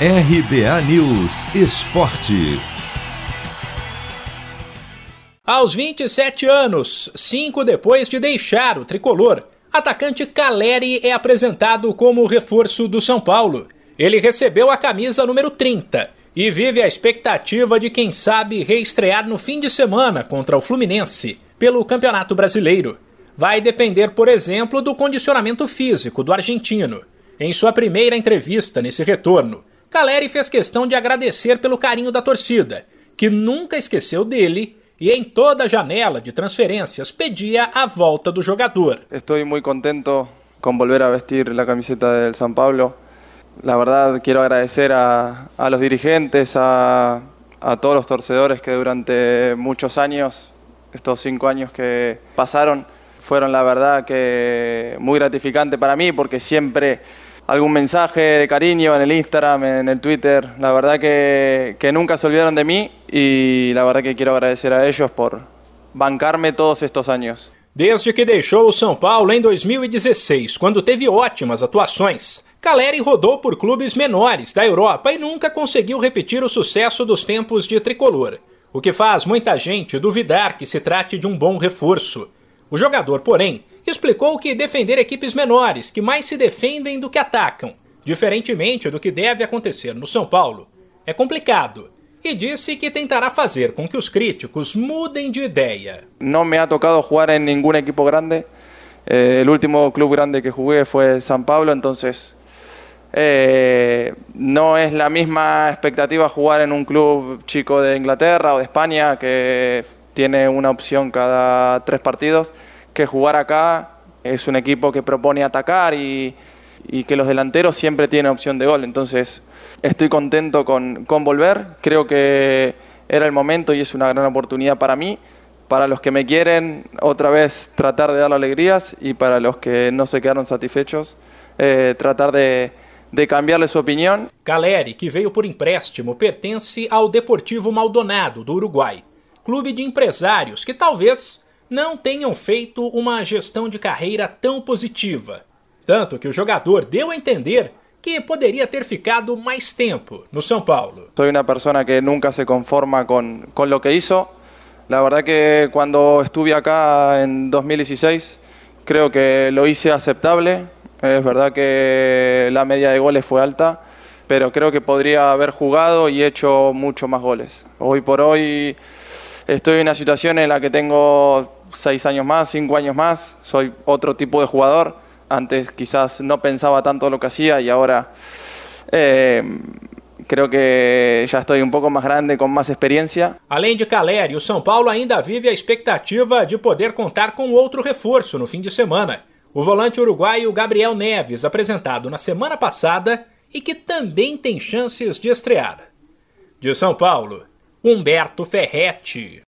RBA News Esporte. Aos 27 anos, cinco depois de deixar o tricolor, atacante Caleri é apresentado como reforço do São Paulo. Ele recebeu a camisa número 30 e vive a expectativa de quem sabe reestrear no fim de semana contra o Fluminense pelo Campeonato Brasileiro. Vai depender, por exemplo, do condicionamento físico do argentino. Em sua primeira entrevista nesse retorno, Caleri fez questão de agradecer pelo carinho da torcida, que nunca esqueceu dele e em toda janela de transferências pedia a volta do jogador. Estou muito contento com volver a vestir a camiseta do São Paulo. La verdad quiero agradecer a, a los dirigentes, a, a, todos los torcedores que durante muchos años, estos cinco años que pasaron, fueron la verdad que muy gratificante para mí porque siempre algún mensaje de cariño en el Instagram, en el Twitter, la verdad que, que nunca se olvidaron de mí y la verdad que quiero agradecer a ellos por bancarme todos estos años. Desde que deixou o São Paulo em 2016, quando teve ótimas atuações, Caleri rodou por clubes menores da Europa e nunca conseguiu repetir o sucesso dos tempos de tricolor, o que faz muita gente duvidar que se trate de um bom reforço. O jogador, porém, explicou que defender equipes menores, que mais se defendem do que atacam, diferentemente do que deve acontecer no São Paulo, é complicado. E disse que tentará fazer com que os críticos mudem de ideia. Não me ha tocado jogar em nenhum equipo grande. Eh, o último clube grande que jugué foi São Paulo, então Eh, no es la misma expectativa jugar en un club chico de Inglaterra o de España que tiene una opción cada tres partidos, que jugar acá es un equipo que propone atacar y, que los delanteros siempre tienen opción de gol. Entonces estoy contento con, volver, creo que era el momento y es una gran oportunidad para mí para los que me quieren otra vez tratar de dar alegrías y para los que no se quedaron satisfechos eh, tratar de, de cambiarle sua opinião. Caleri, que veio por empréstimo, pertence ao Deportivo Maldonado, do Uruguai, clube de empresários que talvez não tenham feito uma gestão de carreira tão positiva. Tanto que o jogador deu a entender que poderia ter ficado mais tempo no São Paulo. Sou uma pessoa que nunca se conforma com, com o que hizo. La verdad que cuando estuve acá en 2016 creo que lo hice aceptable, Es verdad que la media de goles fue alta, pero creo que podría haber jugado y hecho mucho más goles. Hoy por hoy estoy en una situación en la que tengo seis años más, cinco años más, soy otro tipo de jugador. Antes quizás no pensaba tanto lo que hacía y ahora eh, creo que já estou um pouco mais grande, com mais experiência. Além de Caleri, o São Paulo ainda vive a expectativa de poder contar com outro reforço no fim de semana. O volante uruguaio Gabriel Neves, apresentado na semana passada e que também tem chances de estrear. De São Paulo, Humberto Ferretti.